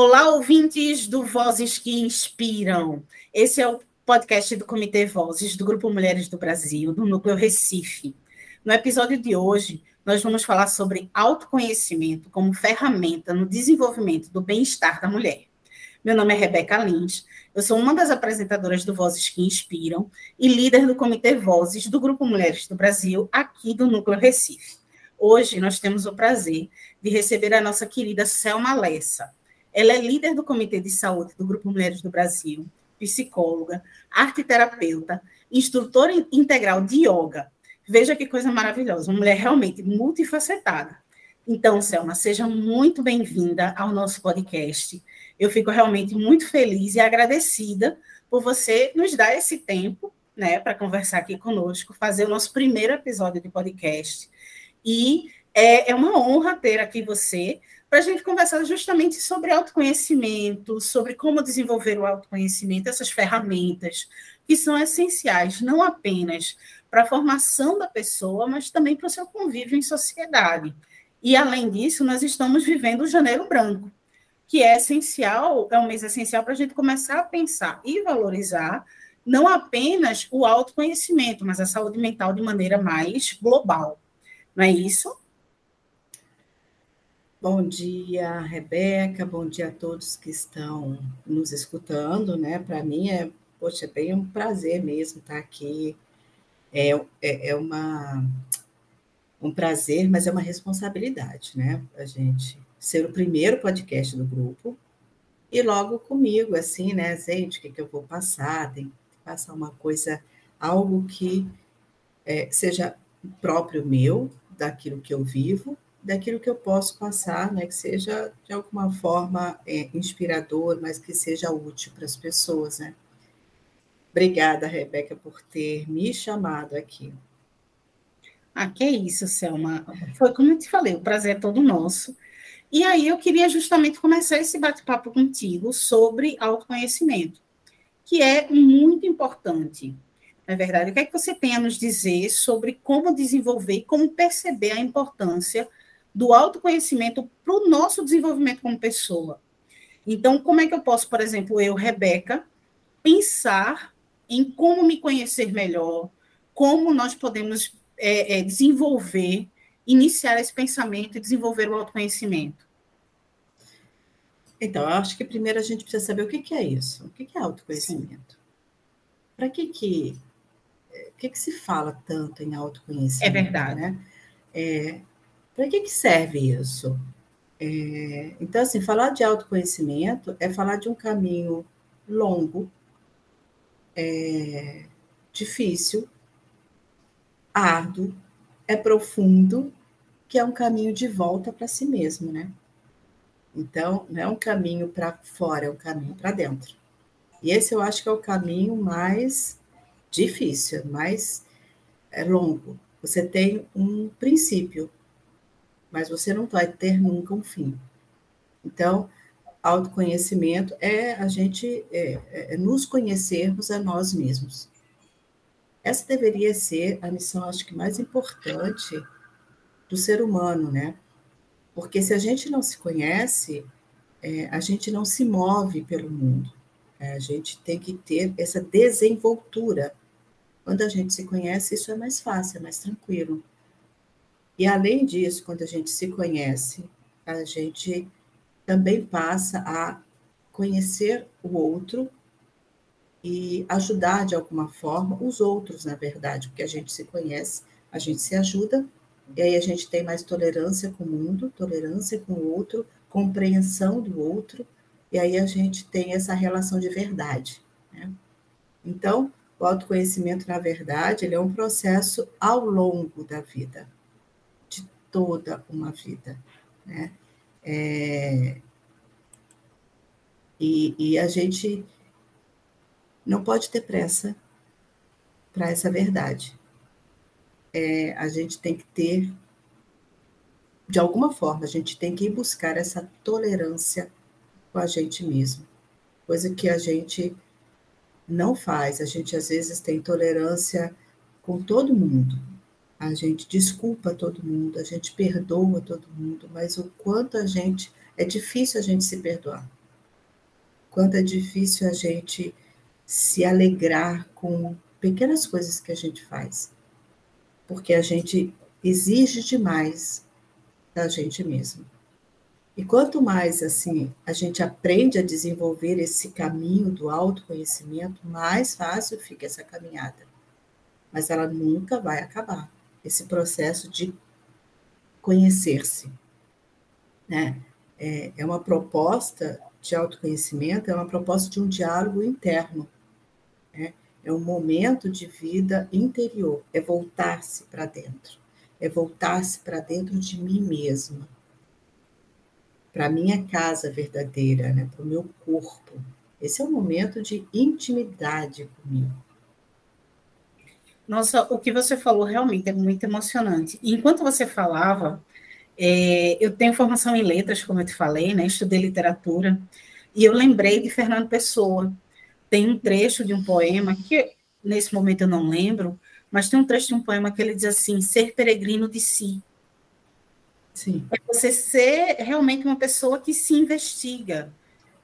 Olá, ouvintes do Vozes que Inspiram. Esse é o podcast do Comitê Vozes do Grupo Mulheres do Brasil, do Núcleo Recife. No episódio de hoje, nós vamos falar sobre autoconhecimento como ferramenta no desenvolvimento do bem-estar da mulher. Meu nome é Rebeca Lins, eu sou uma das apresentadoras do Vozes que Inspiram e líder do Comitê Vozes do Grupo Mulheres do Brasil, aqui do Núcleo Recife. Hoje nós temos o prazer de receber a nossa querida Selma Lessa. Ela é líder do Comitê de Saúde do Grupo Mulheres do Brasil, psicóloga, arteterapeuta, instrutora integral de yoga. Veja que coisa maravilhosa, uma mulher realmente multifacetada. Então, Selma, seja muito bem-vinda ao nosso podcast. Eu fico realmente muito feliz e agradecida por você nos dar esse tempo, né, para conversar aqui conosco, fazer o nosso primeiro episódio de podcast. E é, é uma honra ter aqui você para a gente conversar justamente sobre autoconhecimento, sobre como desenvolver o autoconhecimento, essas ferramentas que são essenciais não apenas para a formação da pessoa, mas também para o seu convívio em sociedade. E, além disso, nós estamos vivendo o Janeiro Branco, que é essencial, é um mês essencial para a gente começar a pensar e valorizar não apenas o autoconhecimento, mas a saúde mental de maneira mais global. Não é isso? Bom dia, Rebeca, bom dia a todos que estão nos escutando, né? Para mim é, poxa, é bem um prazer mesmo estar aqui. É, é, é uma, um prazer, mas é uma responsabilidade, né? A gente ser o primeiro podcast do grupo e logo comigo, assim, né, gente, o que, que eu vou passar? Tem que passar uma coisa, algo que é, seja próprio meu, daquilo que eu vivo, daquilo que eu posso passar, né, que seja de alguma forma é, inspirador, mas que seja útil para as pessoas, né? Obrigada, Rebeca, por ter me chamado aqui. Ah, que isso, Selma. Foi como eu te falei, o prazer é todo nosso. E aí eu queria justamente começar esse bate-papo contigo sobre autoconhecimento, que é muito importante. Na é verdade, o que é que você tem a nos dizer sobre como desenvolver, como perceber a importância do autoconhecimento para o nosso desenvolvimento como pessoa. Então, como é que eu posso, por exemplo, eu, Rebeca, pensar em como me conhecer melhor, como nós podemos é, é, desenvolver, iniciar esse pensamento e desenvolver o autoconhecimento? Então, eu acho que primeiro a gente precisa saber o que, que é isso, o que, que é autoconhecimento. Para que que, que que se fala tanto em autoconhecimento? É verdade. Né? É, para que, que serve isso? É, então, assim, falar de autoconhecimento é falar de um caminho longo, é, difícil, árduo, é profundo, que é um caminho de volta para si mesmo, né? Então, não é um caminho para fora, é um caminho para dentro. E esse eu acho que é o caminho mais difícil, mais é, longo. Você tem um princípio, mas você não vai ter nunca um fim. Então, autoconhecimento é a gente é, é, é nos conhecermos a nós mesmos. Essa deveria ser a missão, acho que mais importante do ser humano, né? Porque se a gente não se conhece, é, a gente não se move pelo mundo. É, a gente tem que ter essa desenvoltura. Quando a gente se conhece, isso é mais fácil, é mais tranquilo. E além disso, quando a gente se conhece, a gente também passa a conhecer o outro e ajudar de alguma forma os outros, na verdade, porque a gente se conhece, a gente se ajuda, e aí a gente tem mais tolerância com o mundo, tolerância com o outro, compreensão do outro, e aí a gente tem essa relação de verdade. Né? Então, o autoconhecimento, na verdade, ele é um processo ao longo da vida toda uma vida. Né? É, e, e a gente não pode ter pressa para essa verdade. É, a gente tem que ter, de alguma forma, a gente tem que ir buscar essa tolerância com a gente mesmo, coisa que a gente não faz. A gente às vezes tem tolerância com todo mundo, a gente desculpa todo mundo, a gente perdoa todo mundo, mas o quanto a gente é difícil a gente se perdoar. quanto é difícil a gente se alegrar com pequenas coisas que a gente faz, porque a gente exige demais da gente mesmo. E quanto mais assim a gente aprende a desenvolver esse caminho do autoconhecimento, mais fácil fica essa caminhada. Mas ela nunca vai acabar. Esse processo de conhecer-se, né? É, é uma proposta de autoconhecimento, é uma proposta de um diálogo interno. Né? É um momento de vida interior, é voltar-se para dentro, é voltar-se para dentro de mim mesma para a minha casa verdadeira, né? para o meu corpo. Esse é um momento de intimidade comigo. Nossa, o que você falou realmente é muito emocionante. enquanto você falava, é, eu tenho formação em letras, como eu te falei, né? estudei literatura, e eu lembrei de Fernando Pessoa. Tem um trecho de um poema que, nesse momento, eu não lembro, mas tem um trecho de um poema que ele diz assim: ser peregrino de si. Sim. É você ser realmente uma pessoa que se investiga,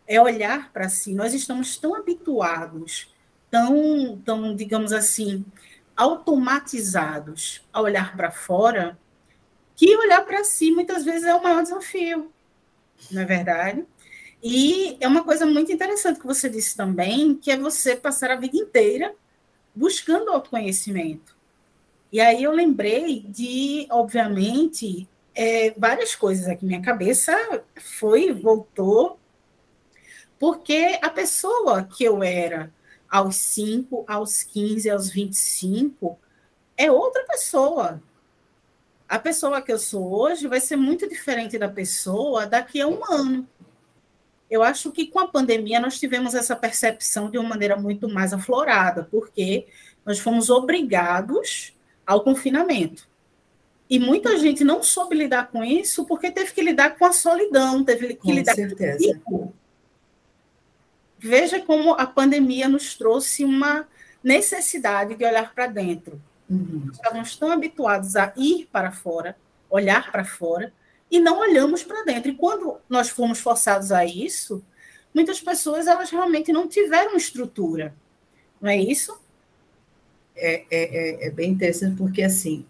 é olhar para si. Nós estamos tão habituados, tão, tão, digamos assim, automatizados a olhar para fora, que olhar para si muitas vezes é o maior desafio, não é verdade? E é uma coisa muito interessante que você disse também, que é você passar a vida inteira buscando autoconhecimento. E aí eu lembrei de, obviamente, é, várias coisas aqui. Minha cabeça foi, voltou, porque a pessoa que eu era aos 5, aos 15, aos 25 é outra pessoa. A pessoa que eu sou hoje vai ser muito diferente da pessoa daqui a um ano. Eu acho que com a pandemia nós tivemos essa percepção de uma maneira muito mais aflorada, porque nós fomos obrigados ao confinamento. E muita gente não soube lidar com isso porque teve que lidar com a solidão, teve que com lidar certeza. com o Veja como a pandemia nos trouxe uma necessidade de olhar para dentro. Uhum. Estávamos tão habituados a ir para fora, olhar para fora, e não olhamos para dentro. E quando nós fomos forçados a isso, muitas pessoas elas realmente não tiveram estrutura. Não é isso? É, é, é, é bem interessante porque assim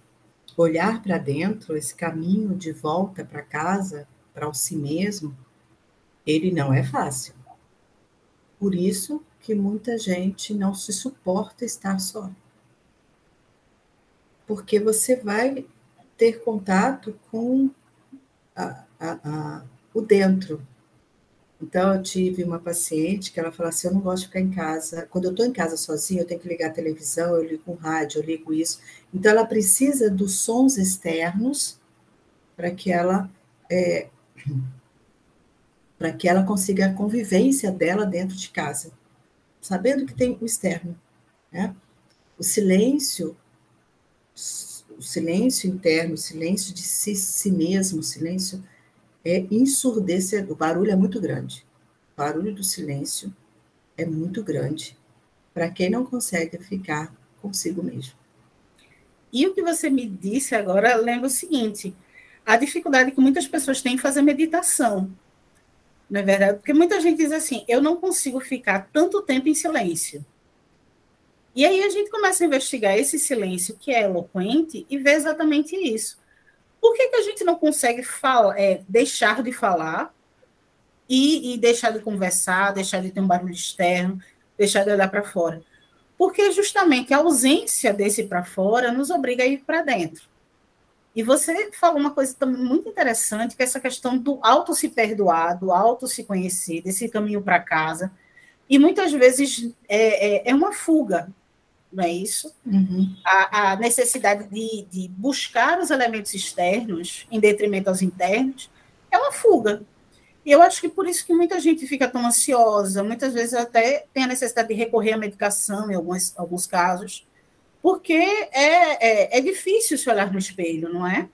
olhar para dentro, esse caminho de volta para casa, para o si mesmo, ele não é fácil. Por isso que muita gente não se suporta estar só. Porque você vai ter contato com a, a, a, o dentro, então, eu tive uma paciente que ela falou assim: eu não gosto de ficar em casa. Quando eu estou em casa sozinha, eu tenho que ligar a televisão, eu ligo o rádio, eu ligo isso. Então, ela precisa dos sons externos para que ela. É, para que ela consiga a convivência dela dentro de casa, sabendo que tem o externo. Né? O silêncio, o silêncio interno, o silêncio de si, si mesmo, o silêncio é ensurdecedor. O barulho é muito grande. O barulho do silêncio é muito grande para quem não consegue ficar consigo mesmo. E o que você me disse agora lembra o seguinte: a dificuldade que muitas pessoas têm em fazer meditação. Não é verdade? Porque muita gente diz assim: eu não consigo ficar tanto tempo em silêncio. E aí a gente começa a investigar esse silêncio que é eloquente e vê exatamente isso. Por que, que a gente não consegue é, deixar de falar e, e, deixar de conversar, deixar de ter um barulho externo, deixar de olhar para fora? Porque justamente a ausência desse para fora nos obriga a ir para dentro. E você falou uma coisa também muito interessante, que é essa questão do auto se perdoar, do auto se conhecer, desse caminho para casa. E muitas vezes é, é, é uma fuga não é isso? Uhum. A, a, necessidade de, de, buscar os elementos externos em detrimento aos internos é uma fuga. E eu acho que por isso que muita gente fica tão ansiosa, muitas vezes até tem a necessidade de recorrer à medicação em alguns, alguns casos, porque é, é, é difícil se olhar no espelho, não é?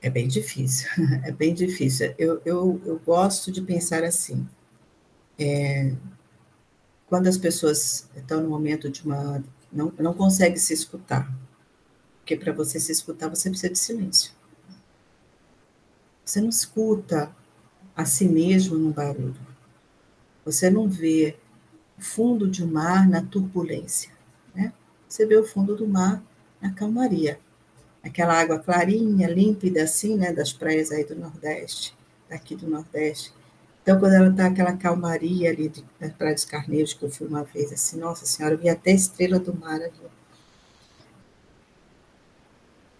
É bem difícil, é bem difícil. Eu, eu, eu gosto de pensar assim. É, quando as pessoas estão no momento de uma. não, não conseguem se escutar. Porque para você se escutar, você precisa de silêncio. Você não escuta a si mesmo no barulho. Você não vê o fundo de um mar na turbulência? Você vê o fundo do mar na calmaria. Aquela água clarinha, límpida assim, né, das praias aí do Nordeste, daqui do Nordeste. Então, quando ela está aquela calmaria ali de, da Praia dos Carneiros, que eu fui uma vez, assim, nossa senhora, eu vi até estrela do mar ali.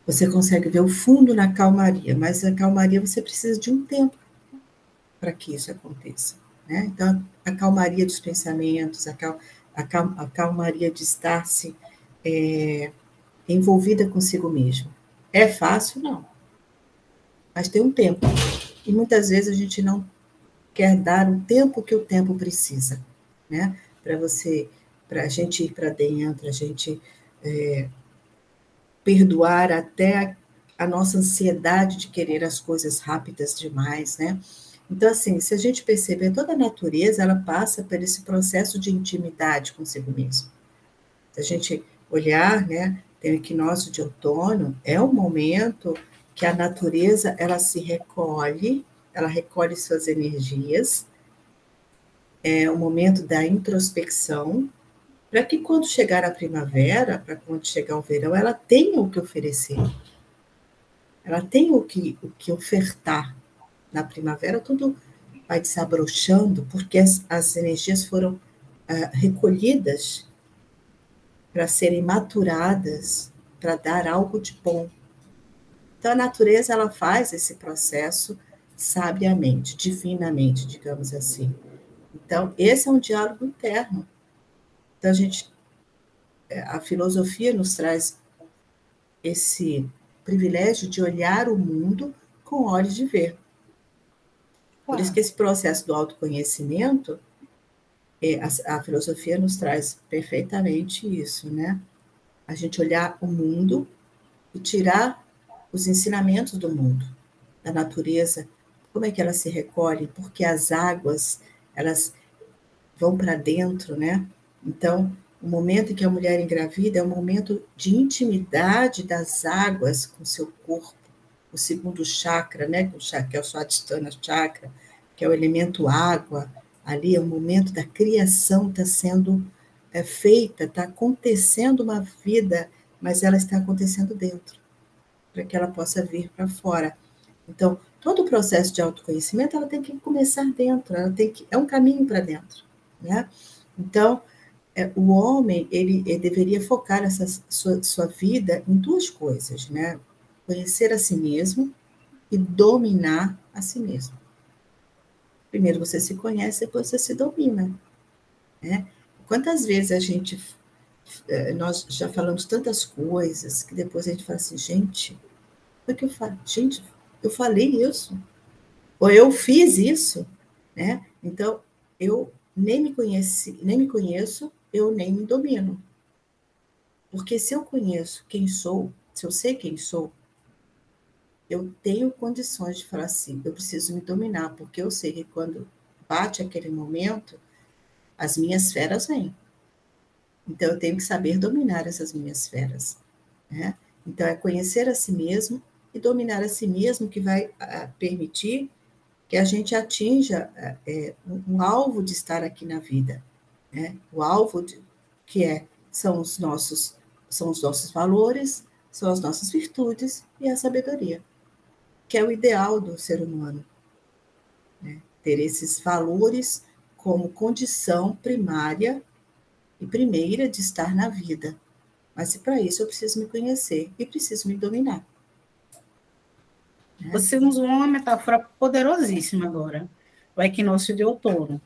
Você consegue ver o fundo na calmaria, mas a calmaria você precisa de um tempo para que isso aconteça. Né? Então, a calmaria dos pensamentos, a, cal, a, cal, a calmaria de estar-se é, envolvida consigo mesmo. É fácil? Não. Mas tem um tempo. E muitas vezes a gente não quer dar o tempo que o tempo precisa, né? Para você, para a gente ir para dentro, a gente é, perdoar até a, a nossa ansiedade de querer as coisas rápidas demais, né? Então, assim, se a gente perceber, toda a natureza, ela passa por esse processo de intimidade consigo mesmo. Se a gente olhar, né, tem o equinócio de outono, é o momento que a natureza, ela se recolhe, ela recolhe suas energias, é o momento da introspecção, para que quando chegar a primavera, para quando chegar o verão, ela tenha o que oferecer. Ela tem o que, o que ofertar. Na primavera, tudo vai desabrochando, porque as, as energias foram uh, recolhidas para serem maturadas, para dar algo de bom. Então, a natureza ela faz esse processo sabiamente, divinamente, digamos assim. Então, esse é um diálogo interno então, a gente, é, a filosofia nos traz esse privilégio de olhar o mundo com olhos de ver. Por isso que esse processo do autoconhecimento, a, a filosofia nos traz perfeitamente isso, né? A gente olhar o mundo e tirar os ensinamentos do mundo, da natureza, como é que ela se recolhe, porque as águas, elas vão para dentro, né? Então, o momento em que a mulher engravida é um momento de intimidade das águas com seu corpo, o segundo chakra, né, que é o Swadhisthana chakra, que é o elemento água, ali é o momento da criação, está sendo é, feita, está acontecendo uma vida, mas ela está acontecendo dentro, para que ela possa vir para fora. Então, todo o processo de autoconhecimento, ela tem que começar dentro, ela tem que, é um caminho para dentro, né? Então, é, o homem ele, ele, deveria focar essa sua, sua vida em duas coisas, né? Conhecer a si mesmo e dominar a si mesmo. Primeiro você se conhece, depois você se domina, né? Quantas vezes a gente é, nós já falamos tantas coisas que depois a gente fala assim, gente, o que eu falo? Gente, eu falei isso, ou eu fiz isso, né? Então eu nem me conheci, nem me conheço eu nem me domino. Porque se eu conheço quem sou, se eu sei quem sou, eu tenho condições de falar assim, eu preciso me dominar, porque eu sei que quando bate aquele momento, as minhas feras vêm. Então eu tenho que saber dominar essas minhas feras. Né? Então é conhecer a si mesmo e dominar a si mesmo que vai a, permitir que a gente atinja é, um, um alvo de estar aqui na vida né? O alvo de, que é são os nossos são os nossos valores, são as nossas virtudes e a sabedoria, que é o ideal do ser humano. Né? Ter esses valores como condição primária e primeira de estar na vida. Mas para isso eu preciso me conhecer e preciso me dominar. Né? Você usou uma metáfora poderosíssima agora, o equinócio de outono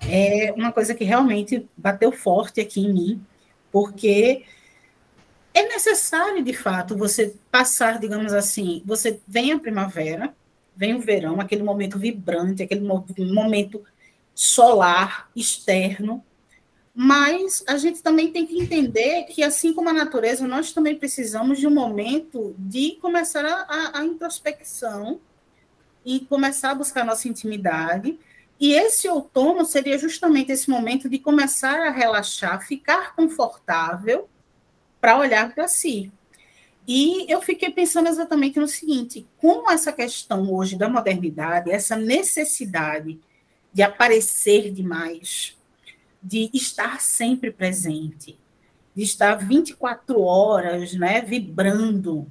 é uma coisa que realmente bateu forte aqui em mim, porque é necessário, de fato, você passar, digamos assim, você vem a primavera, vem o verão, aquele momento vibrante, aquele momento solar, externo, mas a gente também tem que entender que, assim como a natureza, nós também precisamos de um momento de começar a, a introspecção e começar a buscar nossa intimidade, e esse outono seria justamente esse momento de começar a relaxar, ficar confortável para olhar para si. E eu fiquei pensando exatamente no seguinte: como essa questão hoje da modernidade, essa necessidade de aparecer demais, de estar sempre presente, de estar 24 horas, né, vibrando.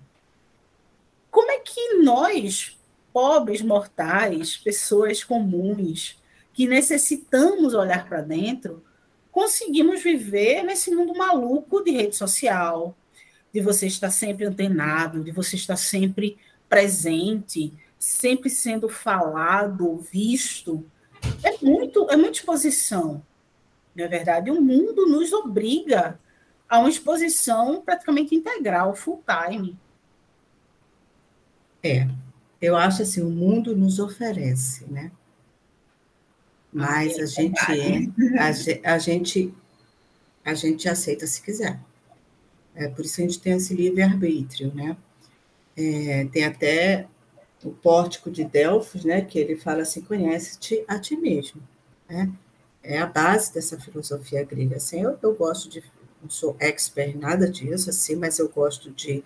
Como é que nós, pobres mortais, pessoas comuns, que necessitamos olhar para dentro, conseguimos viver nesse mundo maluco de rede social, de você estar sempre antenado, de você estar sempre presente, sempre sendo falado, visto. É muito, é muita exposição. Não é verdade? O mundo nos obriga a uma exposição praticamente integral, full time. É, eu acho assim, o mundo nos oferece, né? Mas é a gente é, a, gente a gente aceita se quiser. É por isso que a gente tem esse livre-arbítrio, né? É, tem até o pórtico de Delfos, né, que ele fala assim, conhece-te a ti mesmo, né? É a base dessa filosofia grega. Assim, eu, eu gosto de, não sou expert nada disso, assim, mas eu gosto de,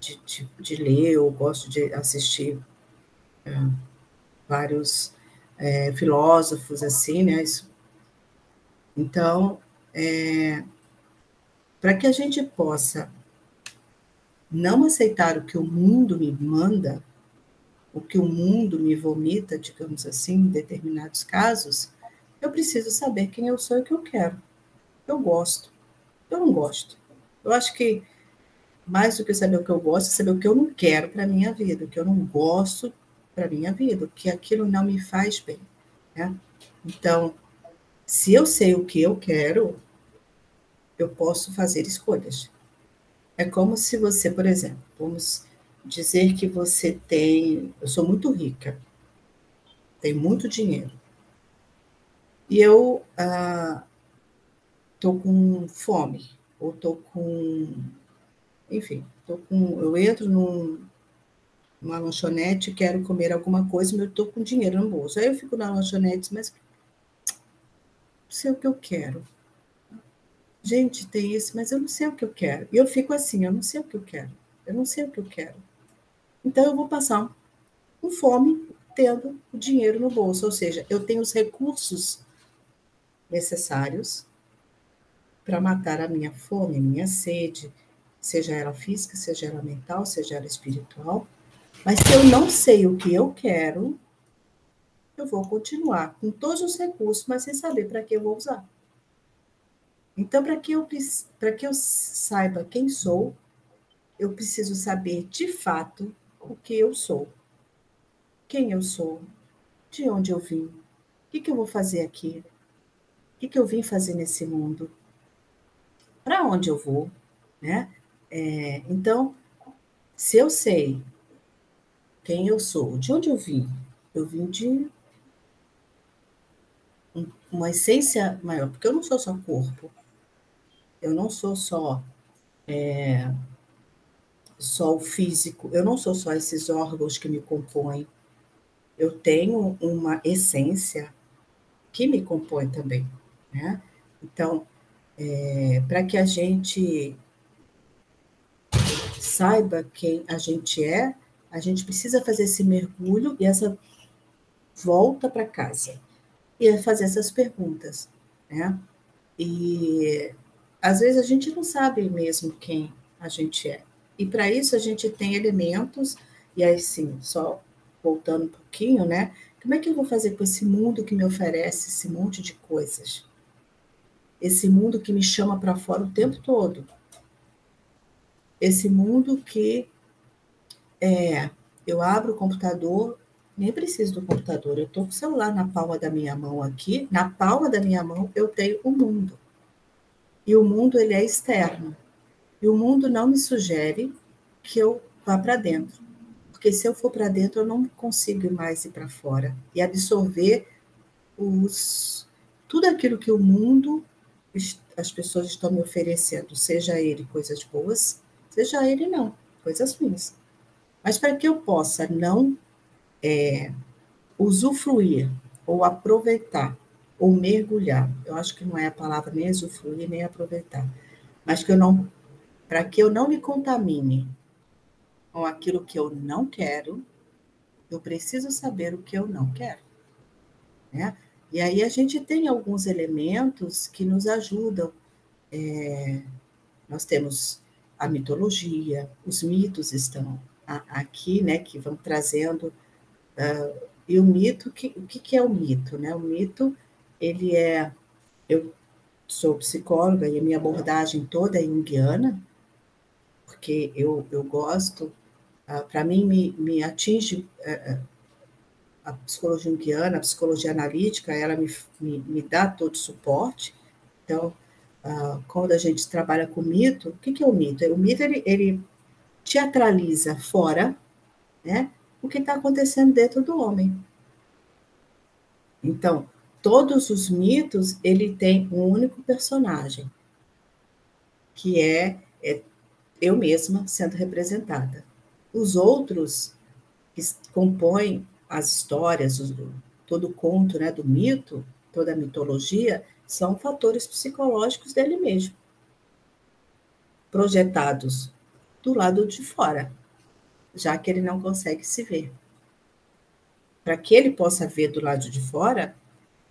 de, de, de ler, eu gosto de assistir é, vários é, filósofos, assim, né? Isso. Então, é, para que a gente possa não aceitar o que o mundo me manda, o que o mundo me vomita, digamos assim, em determinados casos, eu preciso saber quem eu sou e o que eu quero. Eu gosto. Eu não gosto. Eu acho que mais do que saber o que eu gosto, é saber o que eu não quero para minha vida, o que eu não gosto para a minha vida, que aquilo não me faz bem. Né? Então, se eu sei o que eu quero, eu posso fazer escolhas. É como se você, por exemplo, vamos dizer que você tem. Eu sou muito rica, tenho muito dinheiro. E eu estou ah, com fome, ou estou com. Enfim, tô com, eu entro num, uma lanchonete, quero comer alguma coisa, mas eu estou com dinheiro no bolso. Aí eu fico na lanchonete, mas não sei o que eu quero. Gente, tem isso, mas eu não sei o que eu quero. E eu fico assim, eu não sei o que eu quero. Eu não sei o que eu quero. Então eu vou passar com fome, tendo o dinheiro no bolso, ou seja, eu tenho os recursos necessários para matar a minha fome, minha sede, seja ela física, seja ela mental, seja ela espiritual, mas se eu não sei o que eu quero, eu vou continuar com todos os recursos, mas sem saber para que eu vou usar. Então, para que, eu, que eu saiba quem sou, eu preciso saber de fato o que eu sou. Quem eu sou, de onde eu vim, o que, que eu vou fazer aqui, o que, que eu vim fazer nesse mundo, para onde eu vou, né? É, então, se eu sei quem eu sou, de onde eu vim? Eu vim de uma essência maior, porque eu não sou só corpo, eu não sou só é, só o físico, eu não sou só esses órgãos que me compõem, eu tenho uma essência que me compõe também, né? Então, é, para que a gente saiba quem a gente é, a gente precisa fazer esse mergulho e essa volta para casa e fazer essas perguntas, né? E às vezes a gente não sabe mesmo quem a gente é. E para isso a gente tem elementos, e aí sim, só voltando um pouquinho, né? Como é que eu vou fazer com esse mundo que me oferece esse monte de coisas? Esse mundo que me chama para fora o tempo todo. Esse mundo que é, eu abro o computador, nem preciso do computador, eu estou com o celular na palma da minha mão aqui, na palma da minha mão eu tenho o mundo. E o mundo ele é externo. E o mundo não me sugere que eu vá para dentro. Porque se eu for para dentro, eu não consigo mais ir para fora e absorver os tudo aquilo que o mundo as pessoas estão me oferecendo, seja ele coisas boas, seja ele não, coisas ruins. Mas para que eu possa não é, usufruir ou aproveitar ou mergulhar, eu acho que não é a palavra nem usufruir nem aproveitar, mas que eu não, para que eu não me contamine com aquilo que eu não quero, eu preciso saber o que eu não quero, né? E aí a gente tem alguns elementos que nos ajudam. É, nós temos a mitologia, os mitos estão aqui, né, que vão trazendo. Uh, e o mito, o que, que é o mito? Né? O mito, ele é. Eu sou psicóloga e a minha abordagem toda é junguiana, porque eu, eu gosto, uh, para mim, me, me atinge. Uh, a psicologia junguiana, a psicologia analítica, ela me, me, me dá todo o suporte. Então, uh, quando a gente trabalha com mito, o que, que é o mito? O mito, ele, ele teatraliza fora né, o que está acontecendo dentro do homem. Então, todos os mitos, ele tem um único personagem, que é, é eu mesma sendo representada. Os outros que compõem as histórias, todo o conto né, do mito, toda a mitologia, são fatores psicológicos dele mesmo, projetados do lado de fora, já que ele não consegue se ver. Para que ele possa ver do lado de fora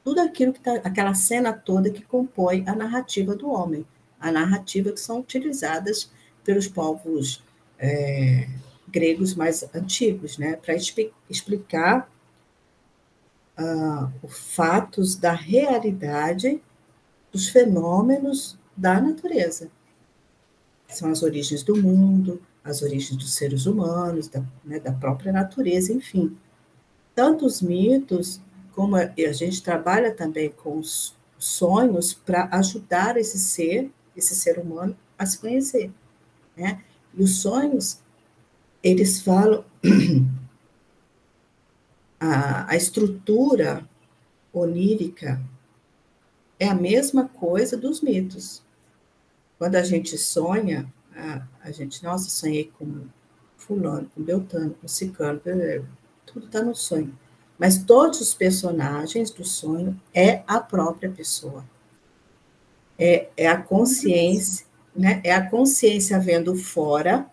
tudo aquilo que está, aquela cena toda que compõe a narrativa do homem, a narrativa que são utilizadas pelos povos é, gregos mais antigos, né, para explicar uh, os fatos da realidade dos fenômenos da natureza. São as origens do mundo, as origens dos seres humanos, da, né, da própria natureza, enfim. Tanto os mitos, como a, a gente trabalha também com os sonhos para ajudar esse ser, esse ser humano, a se conhecer. Né? E os sonhos eles falam a, a estrutura onírica é a mesma coisa dos mitos. Quando a gente sonha, a, a gente, nossa, sonhei com fulano, com Beltano, com Cicano, tudo está no sonho. Mas todos os personagens do sonho é a própria pessoa. É, é a consciência, né? É a consciência vendo fora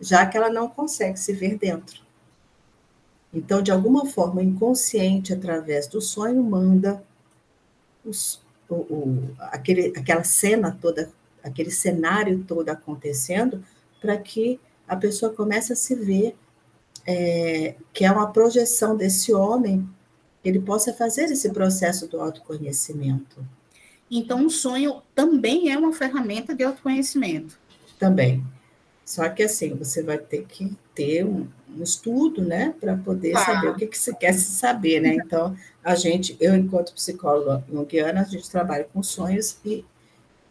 já que ela não consegue se ver dentro. Então, de alguma forma, inconsciente, através do sonho, manda os, o, o, aquele, aquela cena toda, aquele cenário todo acontecendo, para que a pessoa comece a se ver é, que é uma projeção desse homem, ele possa fazer esse processo do autoconhecimento. Então, o sonho também é uma ferramenta de autoconhecimento. Também. Só que assim, você vai ter que ter um, um estudo, né, para poder tá. saber o que, que você quer se saber, né? Então, a gente, eu, enquanto psicóloga junguiana, a gente trabalha com sonhos e,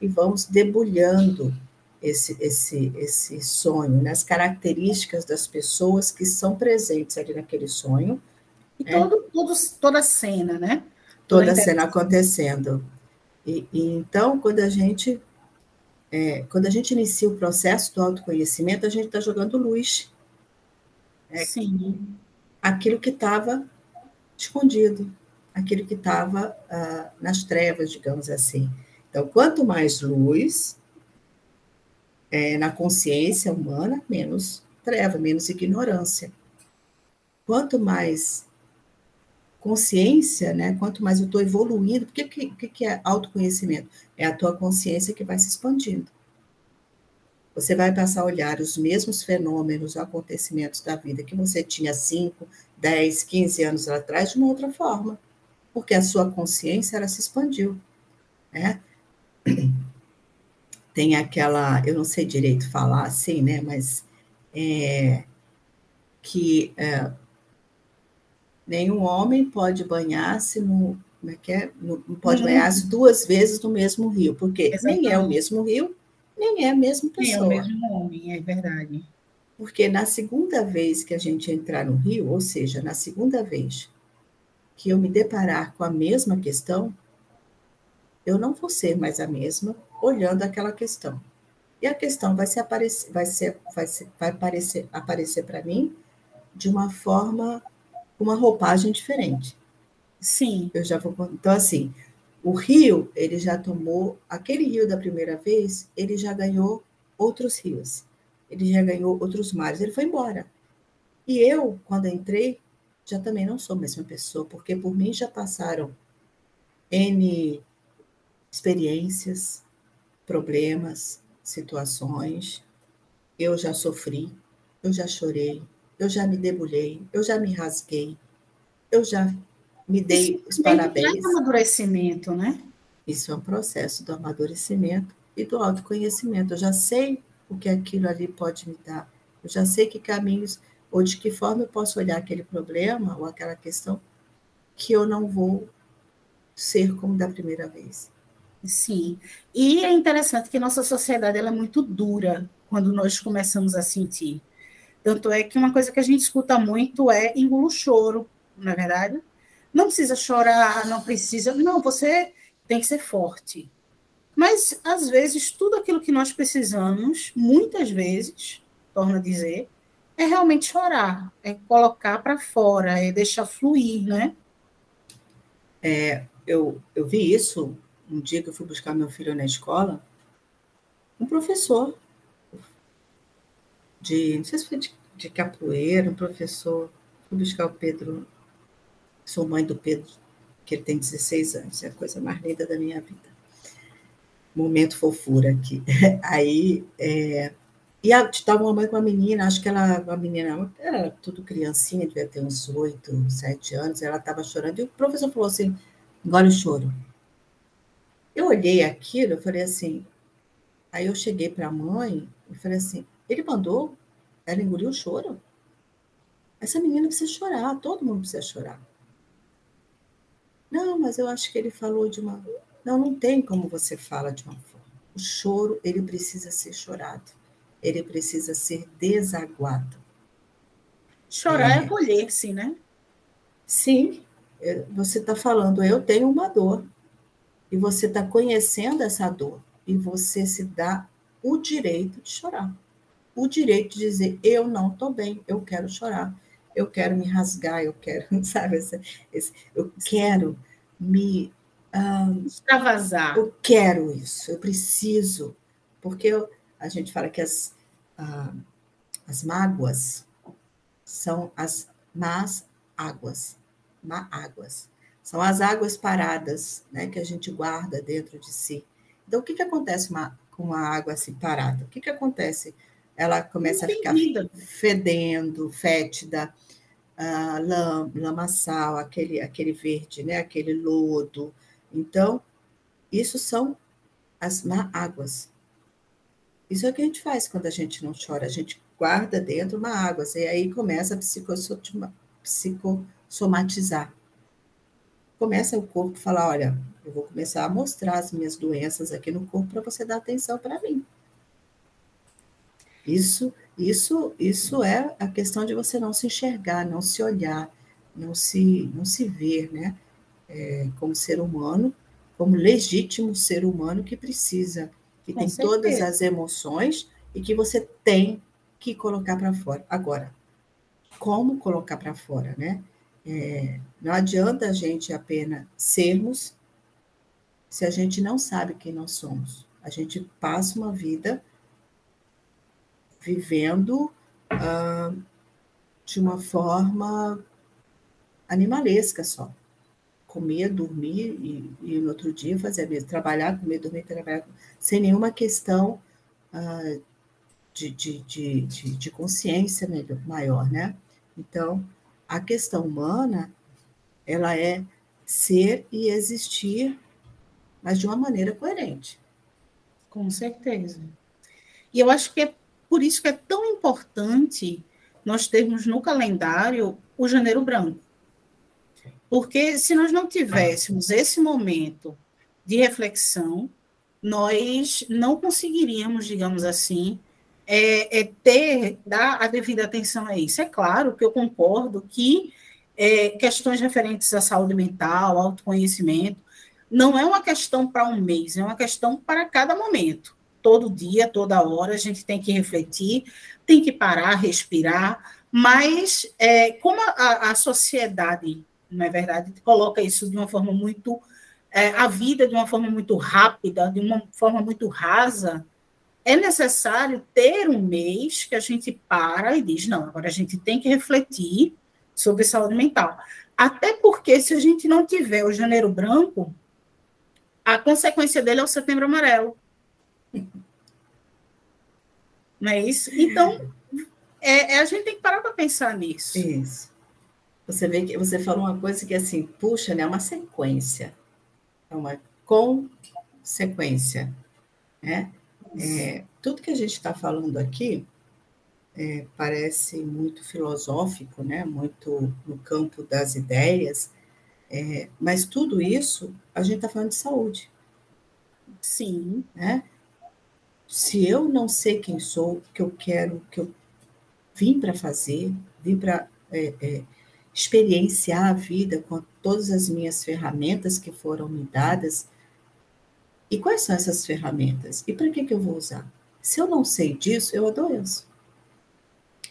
e vamos debulhando esse, esse, esse sonho, né? as características das pessoas que são presentes ali naquele sonho. E né? todo, todos, toda a cena, né? Toda, toda a cena acontecendo. E, e, então, quando a gente é, quando a gente inicia o processo do autoconhecimento, a gente está jogando luz. É, Sim. Aquilo que estava escondido, aquilo que estava ah, nas trevas, digamos assim. Então, quanto mais luz é, na consciência humana, menos treva, menos ignorância. Quanto mais consciência, né? Quanto mais eu estou evoluindo, o que, que, que é autoconhecimento? É a tua consciência que vai se expandindo. Você vai passar a olhar os mesmos fenômenos, acontecimentos da vida que você tinha 5, 10, 15 anos atrás de uma outra forma, porque a sua consciência ela se expandiu, né? Tem aquela, eu não sei direito falar assim, né? Mas é, que é, nenhum homem pode banhar-se no, como é que é? não pode uhum. banhar-se duas vezes no mesmo rio, porque Exatamente. nem é o mesmo rio, nem é a mesma pessoa. Nem é o mesmo homem, é verdade. Porque na segunda vez que a gente entrar no rio, ou seja, na segunda vez que eu me deparar com a mesma questão, eu não vou ser mais a mesma olhando aquela questão. E a questão vai, se aparecer, vai, ser, vai, ser, vai aparecer, aparecer para mim de uma forma uma roupagem diferente. Sim. Eu já vou. Então, assim, o rio, ele já tomou. Aquele rio da primeira vez, ele já ganhou outros rios. Ele já ganhou outros mares. Ele foi embora. E eu, quando entrei, já também não sou a mesma pessoa, porque por mim já passaram N experiências, problemas, situações. Eu já sofri, eu já chorei, eu já me debulhei, eu já me rasguei, eu já me dei Isso os parabéns. É um amadurecimento, né? Isso é um processo do amadurecimento e do autoconhecimento. Eu já sei o que aquilo ali pode me dar. Eu já sei que caminhos ou de que forma eu posso olhar aquele problema ou aquela questão que eu não vou ser como da primeira vez. Sim. E é interessante que nossa sociedade ela é muito dura quando nós começamos a sentir. Tanto é que uma coisa que a gente escuta muito é engula o choro, não é verdade? Não precisa chorar, não precisa. Não, você tem que ser forte. Mas, às vezes, tudo aquilo que nós precisamos, muitas vezes, torna a dizer, é realmente chorar, é colocar para fora, é deixar fluir, né? É, eu, eu vi isso um dia que eu fui buscar meu filho na escola, um professor de, não sei se foi de, de capoeira, um professor, fui buscar o Pedro, sou mãe do Pedro, que ele tem 16 anos, é a coisa mais linda da minha vida. Momento fofura aqui. Aí, é, e estava uma mãe com uma menina, acho que ela, uma menina, era tudo criancinha, devia ter uns oito, sete anos, ela estava chorando, e o professor falou assim, engole o choro. Eu olhei aquilo, eu falei assim, aí eu cheguei para a mãe e falei assim, ele mandou ela engolir o choro? Essa menina precisa chorar, todo mundo precisa chorar. Não, mas eu acho que ele falou de uma. Não, não tem como você fala de uma forma. O choro, ele precisa ser chorado. Ele precisa ser desaguado. Chorar é, é acolher-se, né? Sim. É, você está falando, eu tenho uma dor. E você está conhecendo essa dor. E você se dá o direito de chorar. O direito de dizer, eu não estou bem, eu quero chorar eu quero me rasgar, eu quero, sabe, esse, esse, eu quero me um, extravasar. Eu quero isso, eu preciso, porque eu, a gente fala que as, uh, as mágoas são as más águas, má águas. São as águas paradas, né, que a gente guarda dentro de si. Então, o que, que acontece uma, com uma água assim parada? O que, que acontece? ela começa a ficar fedendo, fétida, uh, lama, lamaçal, aquele, aquele verde, né? aquele lodo. Então, isso são as má águas. Isso é o que a gente faz quando a gente não chora, a gente guarda dentro uma água, e aí começa a psicossomatizar. Começa o corpo a falar: olha, eu vou começar a mostrar as minhas doenças aqui no corpo para você dar atenção para mim. Isso, isso, isso é a questão de você não se enxergar, não se olhar, não se, não se ver, né? É, como ser humano, como legítimo ser humano que precisa, que Com tem certeza. todas as emoções e que você tem que colocar para fora. Agora, como colocar para fora, né? É, não adianta a gente apenas sermos se a gente não sabe quem nós somos. A gente passa uma vida vivendo ah, de uma forma animalesca só. Comer, dormir e, e no outro dia fazer mesmo. Trabalhar, comer, dormir, trabalhar, sem nenhuma questão ah, de, de, de, de, consciência maior, né? Então, a questão humana, ela é ser e existir, mas de uma maneira coerente. Com certeza. E eu acho que é por isso que é tão importante nós termos no calendário o janeiro branco. Porque se nós não tivéssemos esse momento de reflexão, nós não conseguiríamos, digamos assim, é, é ter, dar a devida atenção a isso. É claro que eu concordo que é, questões referentes à saúde mental, autoconhecimento, não é uma questão para um mês, é uma questão para cada momento todo dia, toda hora, a gente tem que refletir, tem que parar, respirar, mas é, como a, a, sociedade, não é verdade, coloca isso de uma forma muito. É, a vida de uma forma muito rápida, de uma forma muito rasa, é necessário ter um mês que a gente para e diz: não, agora a gente tem que refletir sobre saúde mental. Até porque, se a gente não tiver o janeiro branco, a consequência dele é o setembro amarelo. Não é isso? Então, é, é a gente tem que parar para pensar nisso. Isso. Você vê que você falou uma coisa que assim, puxa, né? É uma sequência. É uma consequência. Né? É, tudo que a gente está falando aqui é, parece muito filosófico, né? muito no campo das ideias, é, mas tudo isso a gente está falando de saúde. Sim. Né? Se eu não sei quem sou, o que eu quero, o que eu vim para fazer, vim para é, é, experienciar a vida com todas as minhas ferramentas que foram me dadas, e quais são essas ferramentas? E para que, que eu vou usar? Se eu não sei disso, eu adoeço.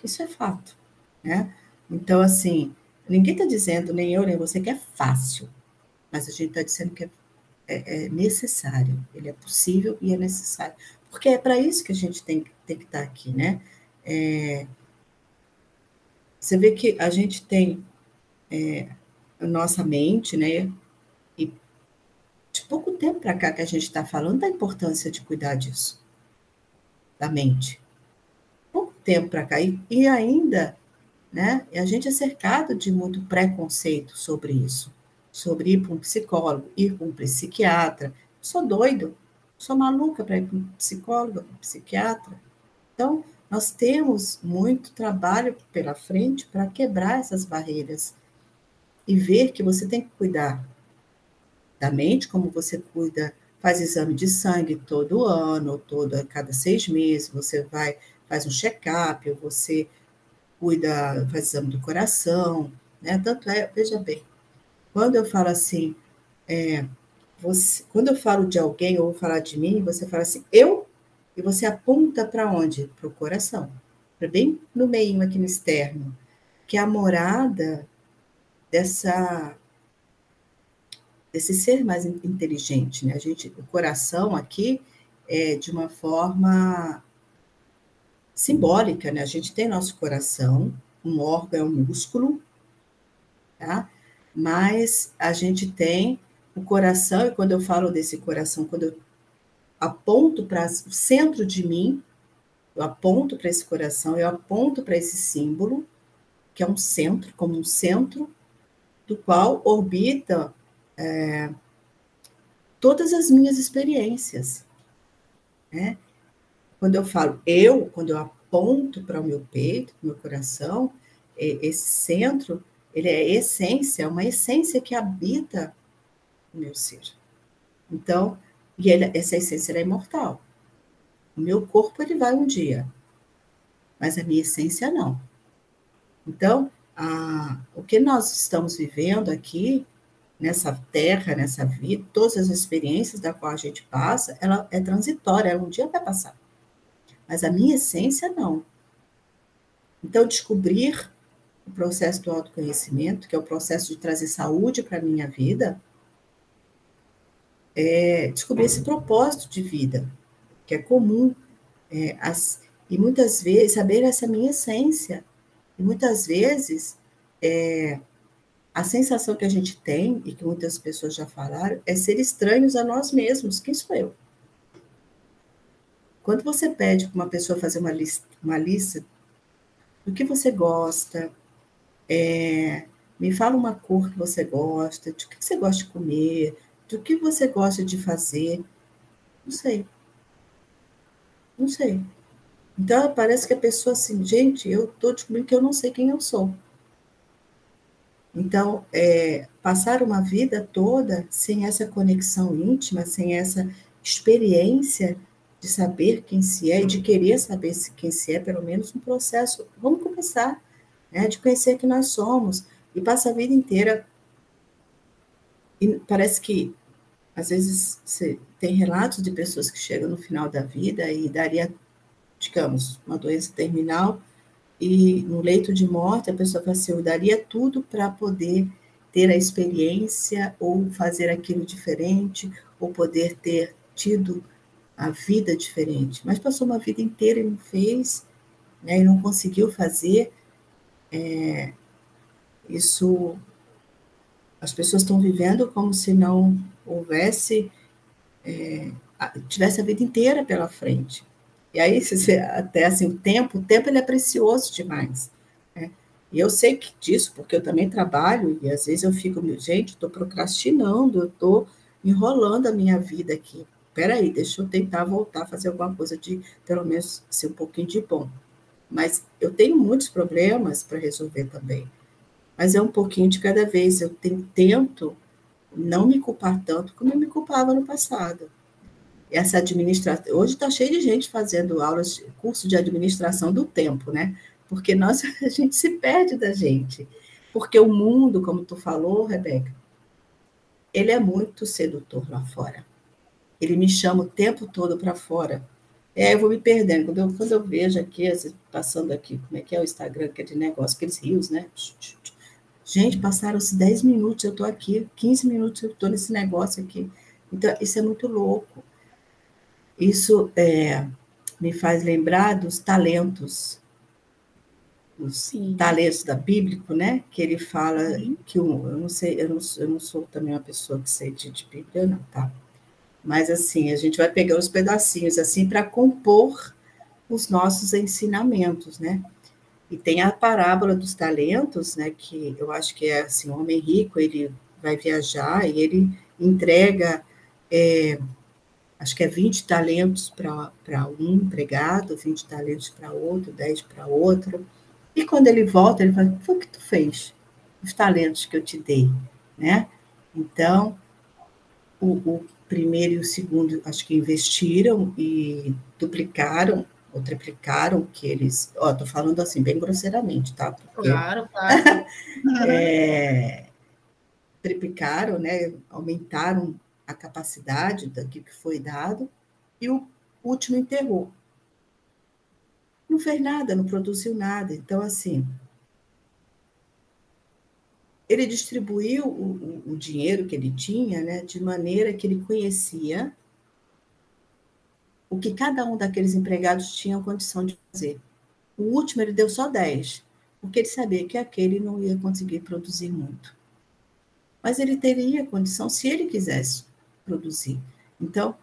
Isso é fato. Né? Então, assim, ninguém está dizendo, nem eu, nem você, que é fácil. Mas a gente está dizendo que é, é, é, necessário. Ele é possível e é necessário. Porque é para isso que a gente tem, tem que estar tá aqui, né? É, você vê que a gente tem é, a nossa mente, né? Pouco tempo para cá que a gente está falando da importância de cuidar disso, da mente. Pouco tempo para cá. E, e ainda, né, a gente é cercado de muito preconceito sobre isso, sobre ir para um psicólogo, ir para um psiquiatra. sou doido, sou maluca para ir para um psicólogo, um psiquiatra. Então, nós temos muito trabalho pela frente para quebrar essas barreiras e ver que você tem que cuidar da mente, como você cuida, faz exame de sangue todo ano, todo a cada seis meses, você vai, faz um check-up, você cuida, faz exame do coração, né? Tanto é, veja bem, quando eu falo assim, é, você, quando eu falo de alguém, ou falar de mim, você fala assim, eu, e você aponta para onde? Para o coração, para bem no meio aqui no externo, que é a morada dessa desse ser mais inteligente, né? A gente, o coração aqui é de uma forma simbólica, né? A gente tem nosso coração, um órgão, é um músculo, tá? Mas a gente tem o coração, e quando eu falo desse coração, quando eu aponto para o centro de mim, eu aponto para esse coração, eu aponto para esse símbolo, que é um centro, como um centro, do qual orbita é, todas as minhas experiências. Né? Quando eu falo eu, quando eu aponto para o meu peito, para o meu coração, esse centro, ele é essência, é uma essência que habita o meu ser. Então, e ele, essa essência é imortal. O meu corpo ele vai um dia, mas a minha essência não. Então, a, o que nós estamos vivendo aqui nessa terra, nessa vida, todas as experiências da qual a gente passa, ela é transitória, ela um dia vai passar. Mas a minha essência não. Então, descobrir o processo do autoconhecimento, que é o processo de trazer saúde para a minha vida, é descobrir esse propósito de vida, que é comum, é, as, e muitas vezes saber essa minha essência. E muitas vezes é, a sensação que a gente tem, e que muitas pessoas já falaram, é ser estranhos a nós mesmos. Quem sou eu? Quando você pede para uma pessoa fazer uma lista, uma lista do que você gosta, é, me fala uma cor que você gosta, de que você gosta de comer, do que você gosta de fazer. Não sei. Não sei. Então, parece que a pessoa assim, gente, eu estou descobrindo que eu não sei quem eu sou. Então, é, passar uma vida toda sem essa conexão íntima, sem essa experiência de saber quem se é e de querer saber quem se é, pelo menos um processo. Vamos começar, né, de conhecer que nós somos e passa a vida inteira. E parece que às vezes tem relatos de pessoas que chegam no final da vida e daria, digamos, uma doença terminal e no leito de morte a pessoa fala assim, eu daria tudo para poder ter a experiência ou fazer aquilo diferente ou poder ter tido a vida diferente, mas passou uma vida inteira e não fez, né, e não conseguiu fazer, é, isso as pessoas estão vivendo como se não houvesse é, tivesse a vida inteira pela frente. E aí, até assim, o tempo, o tempo ele é precioso demais. Né? E eu sei que disso, porque eu também trabalho, e às vezes eu fico, gente, estou procrastinando, eu estou enrolando a minha vida aqui. Peraí, deixa eu tentar voltar a fazer alguma coisa de, pelo menos, ser um pouquinho de bom. Mas eu tenho muitos problemas para resolver também. Mas é um pouquinho de cada vez. Eu tento não me culpar tanto como eu me culpava no passado. Essa administração. Hoje está cheio de gente fazendo aulas, curso de administração do tempo, né? Porque nós, a gente se perde da gente. Porque o mundo, como tu falou, Rebeca, ele é muito sedutor lá fora. Ele me chama o tempo todo para fora. É, eu vou me perdendo. Quando eu, quando eu vejo aqui, passando aqui, como é que é o Instagram, que é de negócio, aqueles rios, né? Gente, passaram-se 10 minutos, eu estou aqui, 15 minutos, eu estou nesse negócio aqui. Então, isso é muito louco. Isso é, me faz lembrar dos talentos, os Sim. talentos da bíblico, né? Que ele fala que um, eu não sei, eu não, eu não sou também uma pessoa que sei de, de Bíblia, não, tá? Mas assim, a gente vai pegar os pedacinhos assim para compor os nossos ensinamentos, né? E tem a parábola dos talentos, né, que eu acho que é assim, um homem rico, ele vai viajar e ele entrega, é, acho que é 20 talentos para um empregado, 20 talentos para outro, 10 para outro. E quando ele volta, ele fala, foi o que tu fez? Os talentos que eu te dei, né? Então, o, o primeiro e o segundo, acho que investiram e duplicaram ou triplicaram que eles. Ó, tô falando assim, bem grosseiramente, tá? Porque, claro, claro. é, triplicaram, né? Aumentaram a capacidade daquilo que foi dado, e o último enterrou. Não fez nada, não produziu nada. Então, assim, ele distribuiu o, o, o dinheiro que ele tinha né, de maneira que ele conhecia o que cada um daqueles empregados tinha condição de fazer. O último ele deu só 10, porque ele sabia que aquele não ia conseguir produzir muito. Mas ele teria condição se ele quisesse produzir. Então,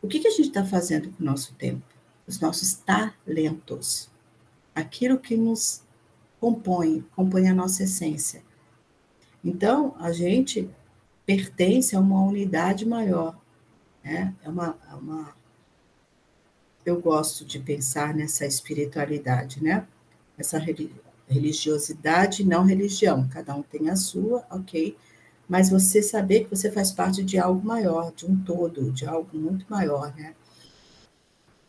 o que, que a gente está fazendo com o nosso tempo? Os nossos talentos. Aquilo que nos compõe, compõe a nossa essência. Então, a gente pertence a uma unidade maior, né? É uma, é uma, eu gosto de pensar nessa espiritualidade, né? Essa religiosidade, não religião. Cada um tem a sua, ok? Mas você saber que você faz parte de algo maior, de um todo, de algo muito maior, né?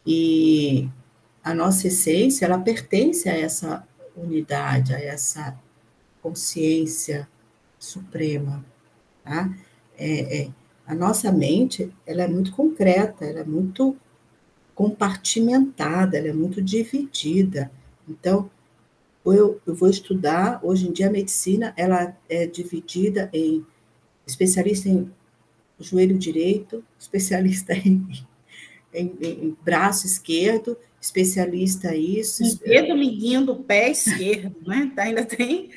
E a nossa essência, ela pertence a essa unidade, a essa consciência suprema, tá? É, é, a nossa mente, ela é muito concreta, ela é muito compartimentada, ela é muito dividida. Então, eu, eu vou estudar, hoje em dia a medicina, ela é dividida em especialista em joelho direito, especialista em, em, em braço esquerdo, especialista isso. O dedo mindinho do pé esquerdo, né? Ainda tem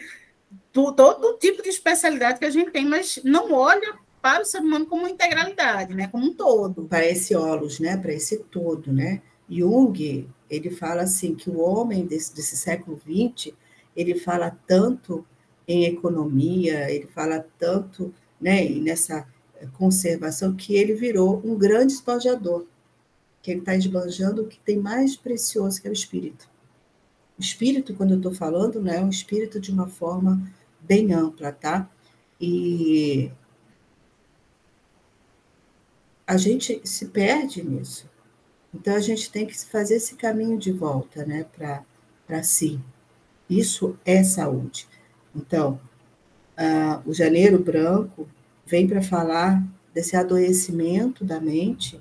todo tipo de especialidade que a gente tem, mas não olha para o ser humano como integralidade, né? como um todo. Para esse holos, né? para esse todo. Né? Jung, ele fala assim, que o homem desse, desse século XX, ele fala tanto em economia, ele fala tanto né, nessa conservação, que ele virou um grande esbanjador, que ele está esbanjando o que tem mais precioso, que é o espírito. O espírito, quando eu estou falando, né, é um espírito de uma forma bem ampla, tá? E a gente se perde nisso. Então a gente tem que fazer esse caminho de volta, né, para si. Isso é saúde. Então, uh, o janeiro branco vem para falar desse adoecimento da mente,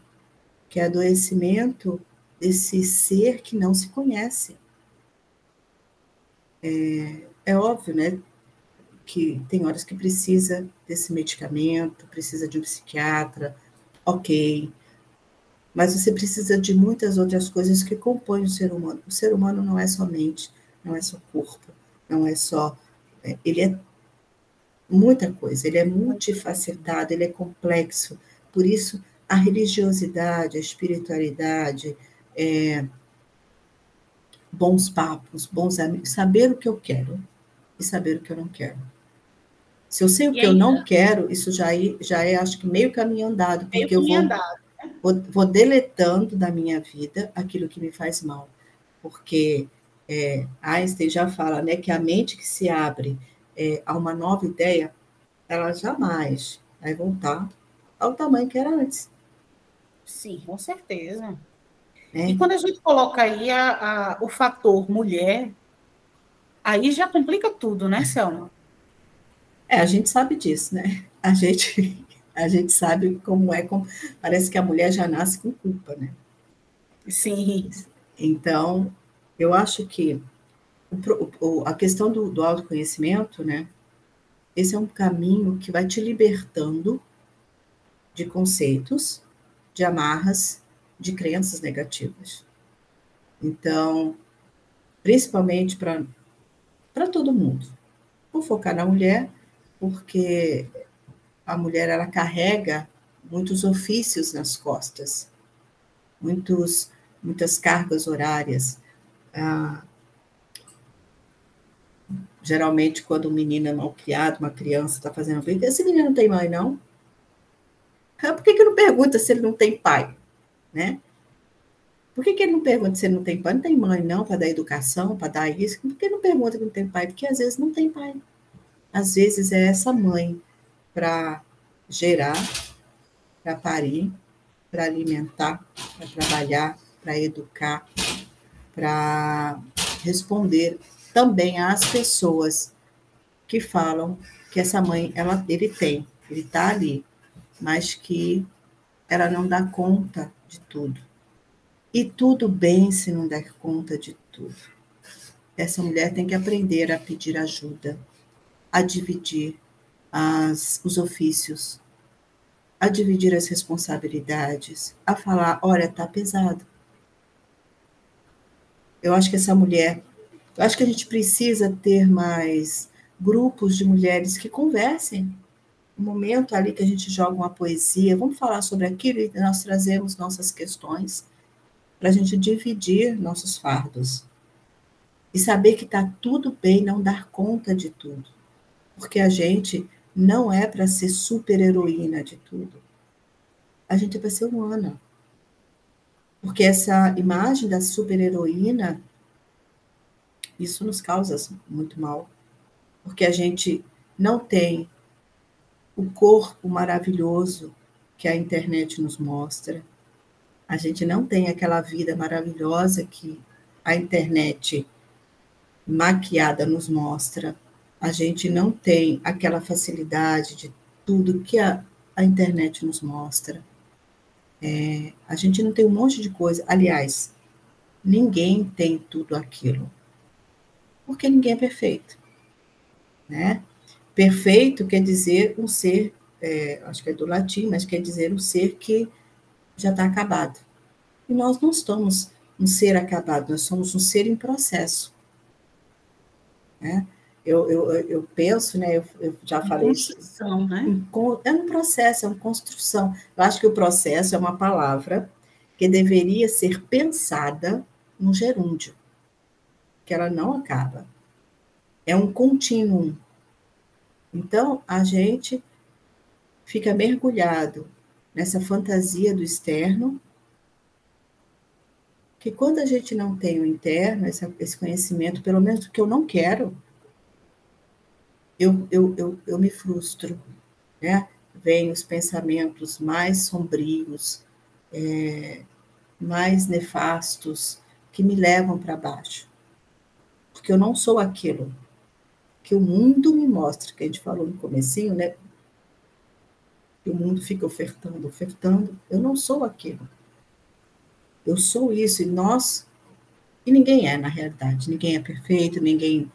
que é adoecimento desse ser que não se conhece. É, é óbvio, né, que tem horas que precisa desse medicamento, precisa de um psiquiatra, ok. Mas você precisa de muitas outras coisas que compõem o ser humano. O ser humano não é só mente, não é só corpo, não é só. É, ele é muita coisa, ele é multifacetado, ele é complexo. Por isso, a religiosidade, a espiritualidade, é, bons papos, bons amigos, saber o que eu quero e saber o que eu não quero. Se eu sei o e que eu não quero, isso já é, já é, acho que, meio caminho andado, porque meio eu vou, andado? Vou, vou, deletando da minha vida aquilo que me faz mal. Porque é, Einstein já fala né, que a mente que se abre é, a uma nova ideia, ela jamais vai voltar ao tamanho que era antes. Sim, com certeza. É. E quando a gente coloca aí a, a, o fator mulher, aí já complica tudo, né, Selma? É, a gente sabe disso, né? A gente, a gente sabe como é, como, parece que a mulher já nasce com culpa, né? Sim. Então, eu acho que o, a questão do, do autoconhecimento, né? Esse é um caminho que vai te libertando de conceitos, de amarras, de crenças negativas. Então, principalmente para todo mundo. Vou focar na mulher, porque a mulher ela carrega muitos ofícios nas costas, muitos, muitas cargas horárias. Ah, geralmente, quando um menino é mal criado, uma criança está fazendo bem, esse menino não tem mãe, não? Ah, por que, que não pergunta se ele não tem pai? Né? Por que, que ele não pergunta se ele não tem pai? Não tem mãe, não, para dar educação, para dar isso. Por que não pergunta que não tem pai? Porque às vezes não tem pai às vezes é essa mãe para gerar, para parir, para alimentar, para trabalhar, para educar, para responder também às pessoas que falam que essa mãe ela ele tem, ele está ali, mas que ela não dá conta de tudo. E tudo bem se não der conta de tudo. Essa mulher tem que aprender a pedir ajuda, a dividir as, os ofícios, a dividir as responsabilidades, a falar: olha, tá pesado. Eu acho que essa mulher, eu acho que a gente precisa ter mais grupos de mulheres que conversem. Um momento ali que a gente joga uma poesia, vamos falar sobre aquilo e nós trazemos nossas questões para a gente dividir nossos fardos e saber que está tudo bem não dar conta de tudo porque a gente não é para ser super heroína de tudo. A gente é para ser humana. Porque essa imagem da super heroína, isso nos causa muito mal. Porque a gente não tem o corpo maravilhoso que a internet nos mostra. A gente não tem aquela vida maravilhosa que a internet maquiada nos mostra a gente não tem aquela facilidade de tudo que a, a internet nos mostra. É, a gente não tem um monte de coisa. Aliás, ninguém tem tudo aquilo. Porque ninguém é perfeito. Né? Perfeito quer dizer um ser, é, acho que é do latim, mas quer dizer um ser que já está acabado. E nós não somos um ser acabado, nós somos um ser em processo. Né? Eu, eu, eu penso, né, eu, eu já falei construção, isso. né? É um processo, é uma construção. Eu acho que o processo é uma palavra que deveria ser pensada no gerúndio, que ela não acaba. É um contínuo. Então, a gente fica mergulhado nessa fantasia do externo, que quando a gente não tem o interno, esse conhecimento, pelo menos do que eu não quero, eu, eu, eu, eu me frustro, né? Vêm os pensamentos mais sombrios, é, mais nefastos, que me levam para baixo. Porque eu não sou aquilo que o mundo me mostra, que a gente falou no comecinho, né? O mundo fica ofertando, ofertando. Eu não sou aquilo. Eu sou isso, e nós. E ninguém é, na realidade. Ninguém é perfeito, ninguém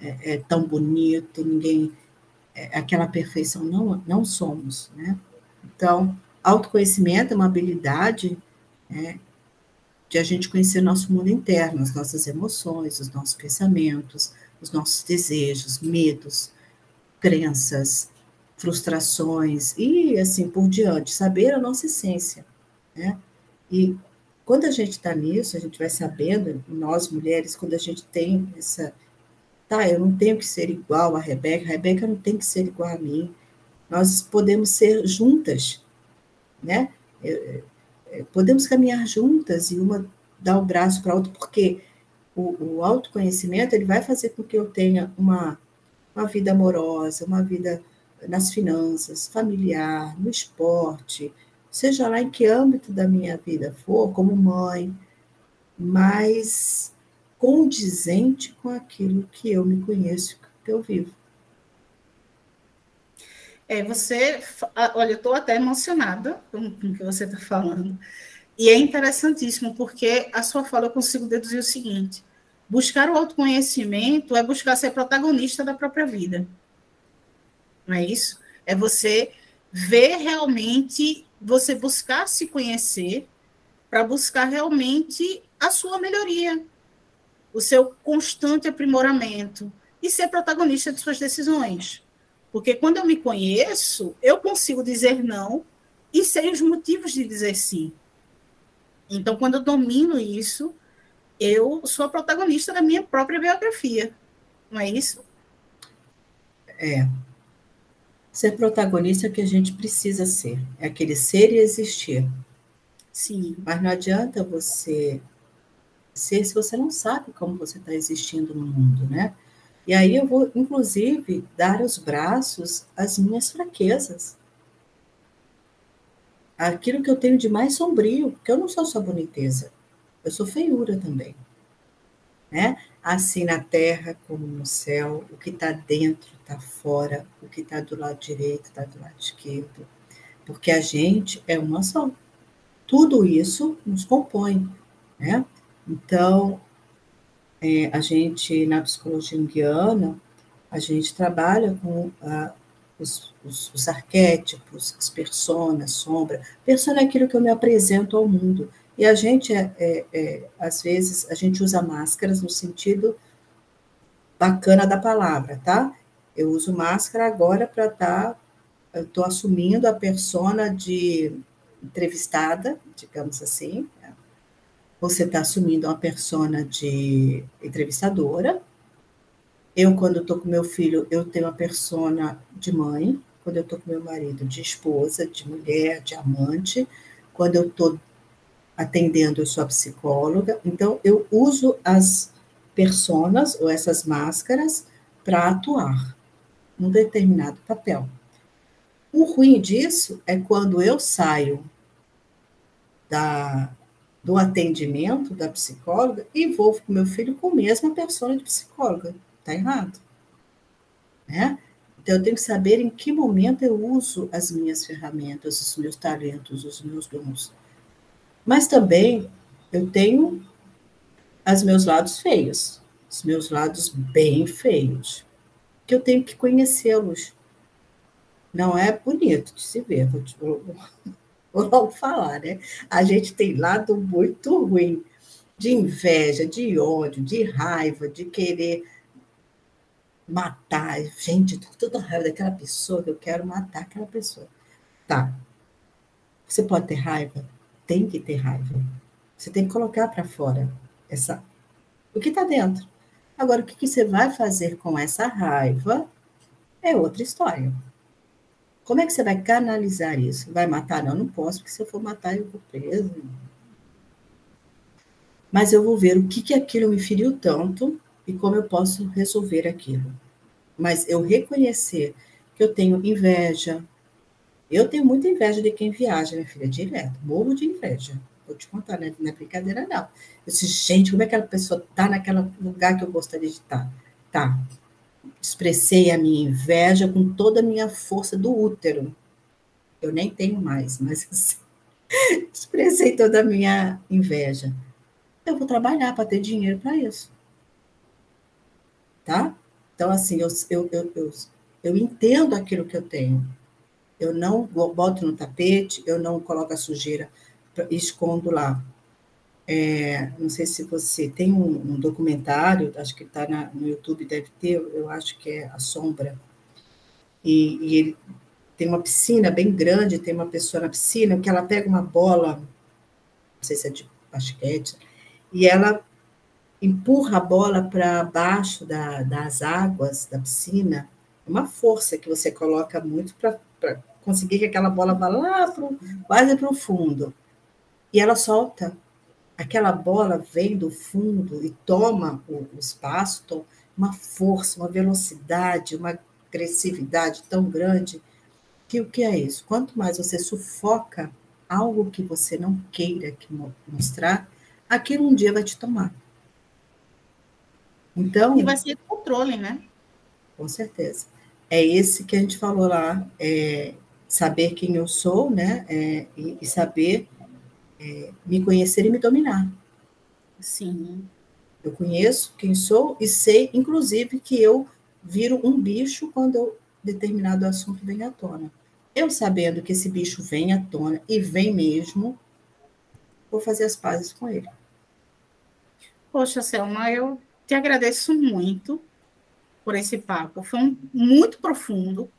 é, é tão bonito, ninguém. É, aquela perfeição não, não somos, né? Então, autoconhecimento é uma habilidade né, de a gente conhecer nosso mundo interno, as nossas emoções, os nossos pensamentos, os nossos desejos, medos, crenças, frustrações e assim por diante, saber a nossa essência, né? E quando a gente está nisso, a gente vai sabendo, nós mulheres, quando a gente tem essa, tá, eu não tenho que ser igual a Rebeca, a Rebeca não tem que ser igual a mim, nós podemos ser juntas, né? Podemos caminhar juntas e uma dar o braço para a outra, porque o, o autoconhecimento ele vai fazer com que eu tenha uma, uma vida amorosa, uma vida nas finanças, familiar, no esporte, seja lá em que âmbito da minha vida for, como mãe, mais condizente com aquilo que eu me conheço, que eu vivo. É, você, olha, eu estou até emocionada com, com o que você está falando. E é interessantíssimo, porque a sua fala eu consigo deduzir o seguinte: buscar o autoconhecimento é buscar ser protagonista da própria vida. Não é isso? É você ver realmente, você buscar se conhecer para buscar realmente a sua melhoria, o seu constante aprimoramento e ser protagonista de suas decisões. Porque quando eu me conheço, eu consigo dizer não e sei os motivos de dizer sim. Então, quando eu domino isso, eu sou a protagonista da minha própria biografia. Não é isso? É. Ser protagonista é o que a gente precisa ser. É aquele ser e existir. Sim. Mas não adianta você ser se você não sabe como você está existindo no mundo, né? E aí eu vou, inclusive, dar os braços às minhas fraquezas aquilo que eu tenho de mais sombrio, porque eu não sou só boniteza, eu sou feiura também. Né? Assim na terra como no céu, o que está dentro está fora, o que está do lado direito está do lado esquerdo, porque a gente é uma só. Tudo isso nos compõe, né? Então, é, a gente, na psicologia junguiana, a gente trabalha com a, os, os, os, arquétipos, as personas, sombra. Persona é aquilo que eu me apresento ao mundo. E a gente, é, é, é, às vezes, a gente usa máscaras no sentido bacana da palavra, tá? Eu uso máscara agora para estar, tá, eu estou assumindo a persona de entrevistada, digamos assim. Você está assumindo uma persona de entrevistadora, eu, quando estou com meu filho, eu tenho a persona de mãe. Quando eu estou com meu marido, de esposa, de mulher, de amante. Quando eu estou atendendo, eu sou a psicóloga. Então, eu uso as personas ou essas máscaras para atuar num determinado papel. O ruim disso é quando eu saio da, do atendimento da psicóloga e com meu filho com a mesma persona de psicóloga. Está errado. Né? Então, eu tenho que saber em que momento eu uso as minhas ferramentas, os meus talentos, os meus dons. Mas também eu tenho os meus lados feios, os meus lados bem feios, que eu tenho que conhecê-los. Não é bonito de se ver, vou, vou, vou logo falar, né? A gente tem lado muito ruim, de inveja, de ódio, de raiva, de querer matar. Gente, tô toda raiva daquela pessoa que eu quero matar aquela pessoa. Tá. Você pode ter raiva? Tem que ter raiva. Você tem que colocar para fora essa o que está dentro. Agora, o que, que você vai fazer com essa raiva é outra história. Como é que você vai canalizar isso? Vai matar? Não, não posso, porque se eu for matar, eu vou preso. Mas eu vou ver o que, que aquilo me feriu tanto e como eu posso resolver aquilo. Mas eu reconhecer que eu tenho inveja. Eu tenho muita inveja de quem viaja, minha filha, direto. Morro de inveja. Vou te contar, né? não é brincadeira, não. Eu disse, gente, como é que aquela pessoa está naquele lugar que eu gostaria de estar? Tá. Expressei a minha inveja com toda a minha força do útero. Eu nem tenho mais, mas assim, expressei toda a minha inveja. Eu vou trabalhar para ter dinheiro para isso tá? Então, assim, eu, eu, eu, eu, eu entendo aquilo que eu tenho. Eu não boto no tapete, eu não coloco a sujeira, escondo lá. É, não sei se você tem um, um documentário, acho que está no YouTube, deve ter, eu acho que é A Sombra, e, e ele tem uma piscina bem grande, tem uma pessoa na piscina, que ela pega uma bola, não sei se é de basquete, e ela empurra a bola para baixo da, das águas da piscina, uma força que você coloca muito para conseguir que aquela bola vá lá quase para o fundo. E ela solta. Aquela bola vem do fundo e toma o, o espaço, toma uma força, uma velocidade, uma agressividade tão grande que o que é isso? Quanto mais você sufoca algo que você não queira que mostrar, aquilo um dia vai te tomar. Então, e vai ser controle, né? Com certeza. É esse que a gente falou lá, é saber quem eu sou, né? É, e, e, saber é, me conhecer e me dominar. Sim. Eu conheço quem sou e sei, inclusive, que eu viro um bicho quando eu, determinado assunto vem à tona. Eu sabendo que esse bicho vem à tona e vem mesmo, vou fazer as pazes com ele. Poxa, Selma, eu te agradeço muito por esse papo. Foi um, muito profundo,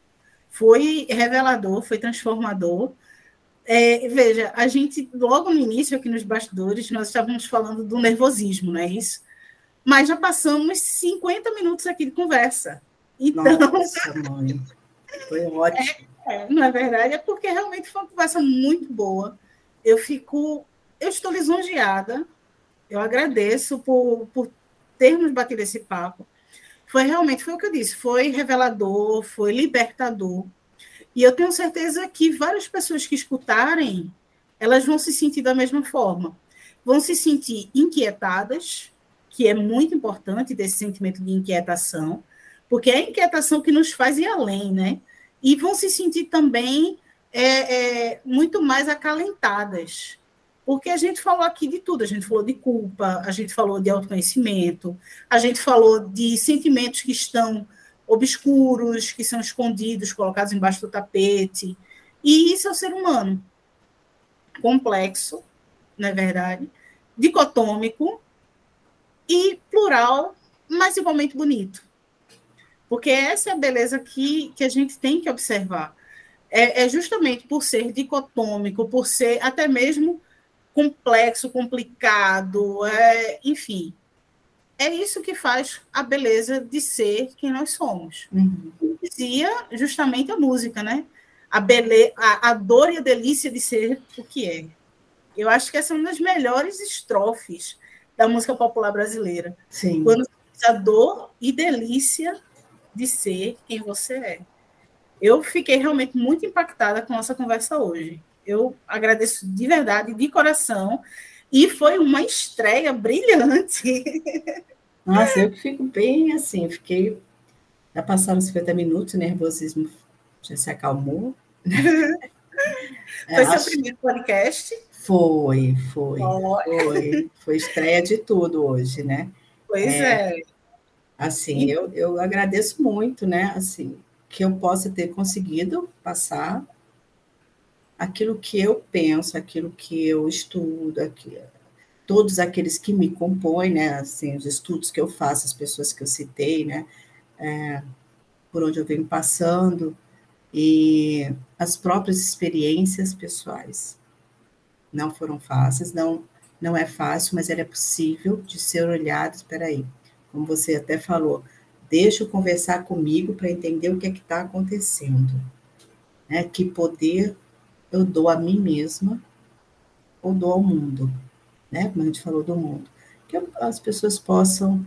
foi revelador, foi transformador. É, veja, a gente, logo no início, aqui nos bastidores, nós estávamos falando do nervosismo, não é isso? Mas já passamos 50 minutos aqui de conversa. Então. Nossa, mãe. Foi ótimo. É, é, não é verdade? É porque realmente foi uma conversa muito boa. Eu fico. Eu estou lisonjeada. Eu agradeço por, por termos batido esse papo foi realmente, foi o que eu disse, foi revelador, foi libertador. E eu tenho certeza que várias pessoas que escutarem, elas vão se sentir da mesma forma. Vão se sentir inquietadas, que é muito importante desse sentimento de inquietação, porque é a inquietação que nos faz ir além, né? E vão se sentir também é, é, muito mais acalentadas, porque a gente falou aqui de tudo, a gente falou de culpa, a gente falou de autoconhecimento, a gente falou de sentimentos que estão obscuros, que são escondidos, colocados embaixo do tapete. E isso é o ser humano. Complexo, não é verdade? Dicotômico e plural, mas igualmente bonito. Porque essa é a beleza que, que a gente tem que observar. É, é justamente por ser dicotômico, por ser até mesmo complexo, complicado, é, enfim. É isso que faz a beleza de ser quem nós somos. Uhum. Dizia justamente a música, né? A, bele a, a dor e a delícia de ser o que é. Eu acho que essa é uma das melhores estrofes da música popular brasileira. Sim. Quando a dor e delícia de ser quem você é. Eu fiquei realmente muito impactada com nossa conversa hoje. Eu agradeço de verdade, de coração. E foi uma estreia brilhante. Nossa, eu fico bem assim, fiquei. Já passaram 50 minutos, o nervosismo já se acalmou. Foi é, seu acho... primeiro podcast? Foi, foi, foi. Foi estreia de tudo hoje, né? Pois é. é. Assim, eu, eu agradeço muito, né? Assim, que eu possa ter conseguido passar aquilo que eu penso, aquilo que eu estudo, aqui, todos aqueles que me compõem, né, assim, os estudos que eu faço, as pessoas que eu citei, né, é, por onde eu venho passando, e as próprias experiências pessoais. Não foram fáceis, não, não é fácil, mas ela é possível de ser olhada, espera aí, como você até falou, deixa eu conversar comigo para entender o que é que está acontecendo. Né? Que poder eu dou a mim mesma ou dou ao mundo, né? Como a gente falou do mundo. Que as pessoas possam.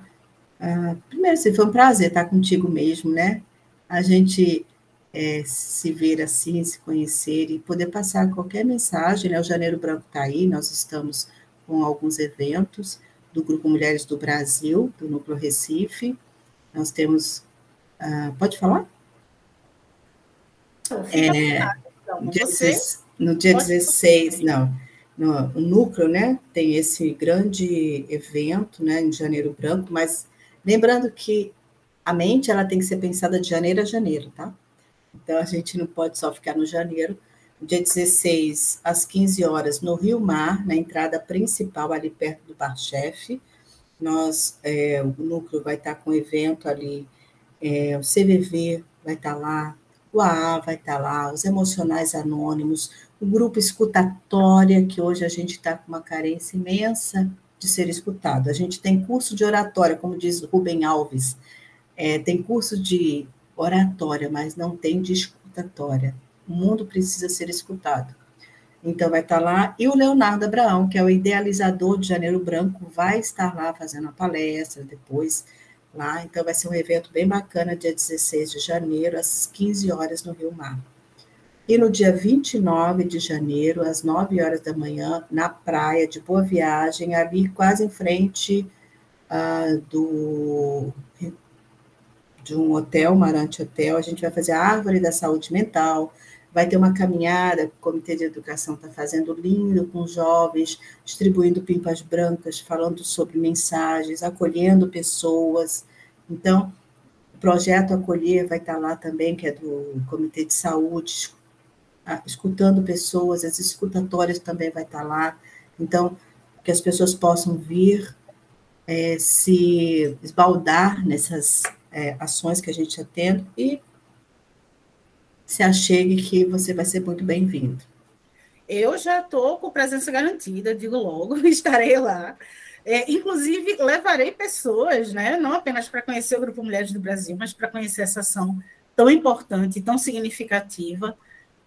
Ah, primeiro, assim, foi um prazer estar contigo mesmo, né? A gente é, se ver assim, se conhecer e poder passar qualquer mensagem, né? O Janeiro Branco está aí, nós estamos com alguns eventos do Grupo Mulheres do Brasil, do Núcleo Recife. Nós temos. Ah, pode falar? É, no dia, você? no dia 16, não, no, núcleo, né, tem esse grande evento, né, em Janeiro Branco, mas lembrando que a mente, ela tem que ser pensada de janeiro a janeiro, tá? Então, a gente não pode só ficar no janeiro. Dia 16, às 15 horas, no Rio Mar, na entrada principal, ali perto do Bar Chefe, nós, é, o núcleo vai estar com evento ali, é, o CVV vai estar lá, o AA vai estar lá, os emocionais anônimos, o grupo escutatória, que hoje a gente está com uma carência imensa de ser escutado. A gente tem curso de oratória, como diz Rubem Alves, é, tem curso de oratória, mas não tem de escutatória. O mundo precisa ser escutado. Então, vai estar lá. E o Leonardo Abraão, que é o idealizador de Janeiro Branco, vai estar lá fazendo a palestra depois. Lá. Então, vai ser um evento bem bacana, dia 16 de janeiro, às 15 horas, no Rio Mar. E no dia 29 de janeiro, às 9 horas da manhã, na praia de Boa Viagem, ali quase em frente uh, do de um hotel, Marante Hotel, a gente vai fazer a Árvore da Saúde Mental, vai ter uma caminhada o Comitê de Educação está fazendo lindo com jovens, distribuindo pimpas brancas, falando sobre mensagens, acolhendo pessoas. Então, o projeto Acolher vai estar lá também, que é do Comitê de Saúde, escutando pessoas, as escutatórias também vai estar lá. Então, que as pessoas possam vir é, se esbaldar nessas é, ações que a gente atende e se achegue que você vai ser muito bem-vindo. Eu já estou com presença garantida, digo logo, estarei lá. É, inclusive, levarei pessoas, né, não apenas para conhecer o Grupo Mulheres do Brasil, mas para conhecer essa ação tão importante, tão significativa,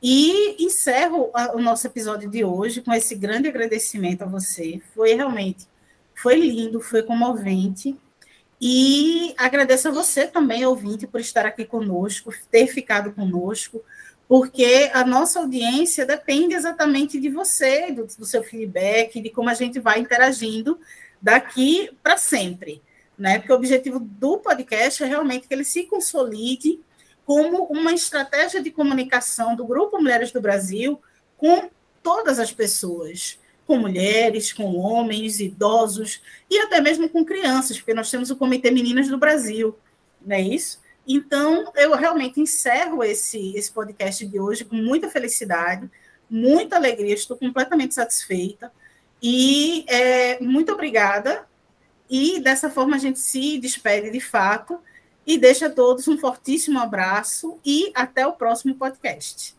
e encerro o nosso episódio de hoje com esse grande agradecimento a você. Foi realmente, foi lindo, foi comovente. E agradeço a você também, ouvinte, por estar aqui conosco, ter ficado conosco, porque a nossa audiência depende exatamente de você, do, do seu feedback, de como a gente vai interagindo daqui para sempre. Né? Porque o objetivo do podcast é realmente que ele se consolide como uma estratégia de comunicação do Grupo Mulheres do Brasil com todas as pessoas, com mulheres, com homens, idosos e até mesmo com crianças, porque nós temos o Comitê Meninas do Brasil, não é isso? Então, eu realmente encerro esse, esse podcast de hoje com muita felicidade, muita alegria, estou completamente satisfeita. E é, muito obrigada. E dessa forma a gente se despede de fato e deixa a todos um fortíssimo abraço e até o próximo podcast.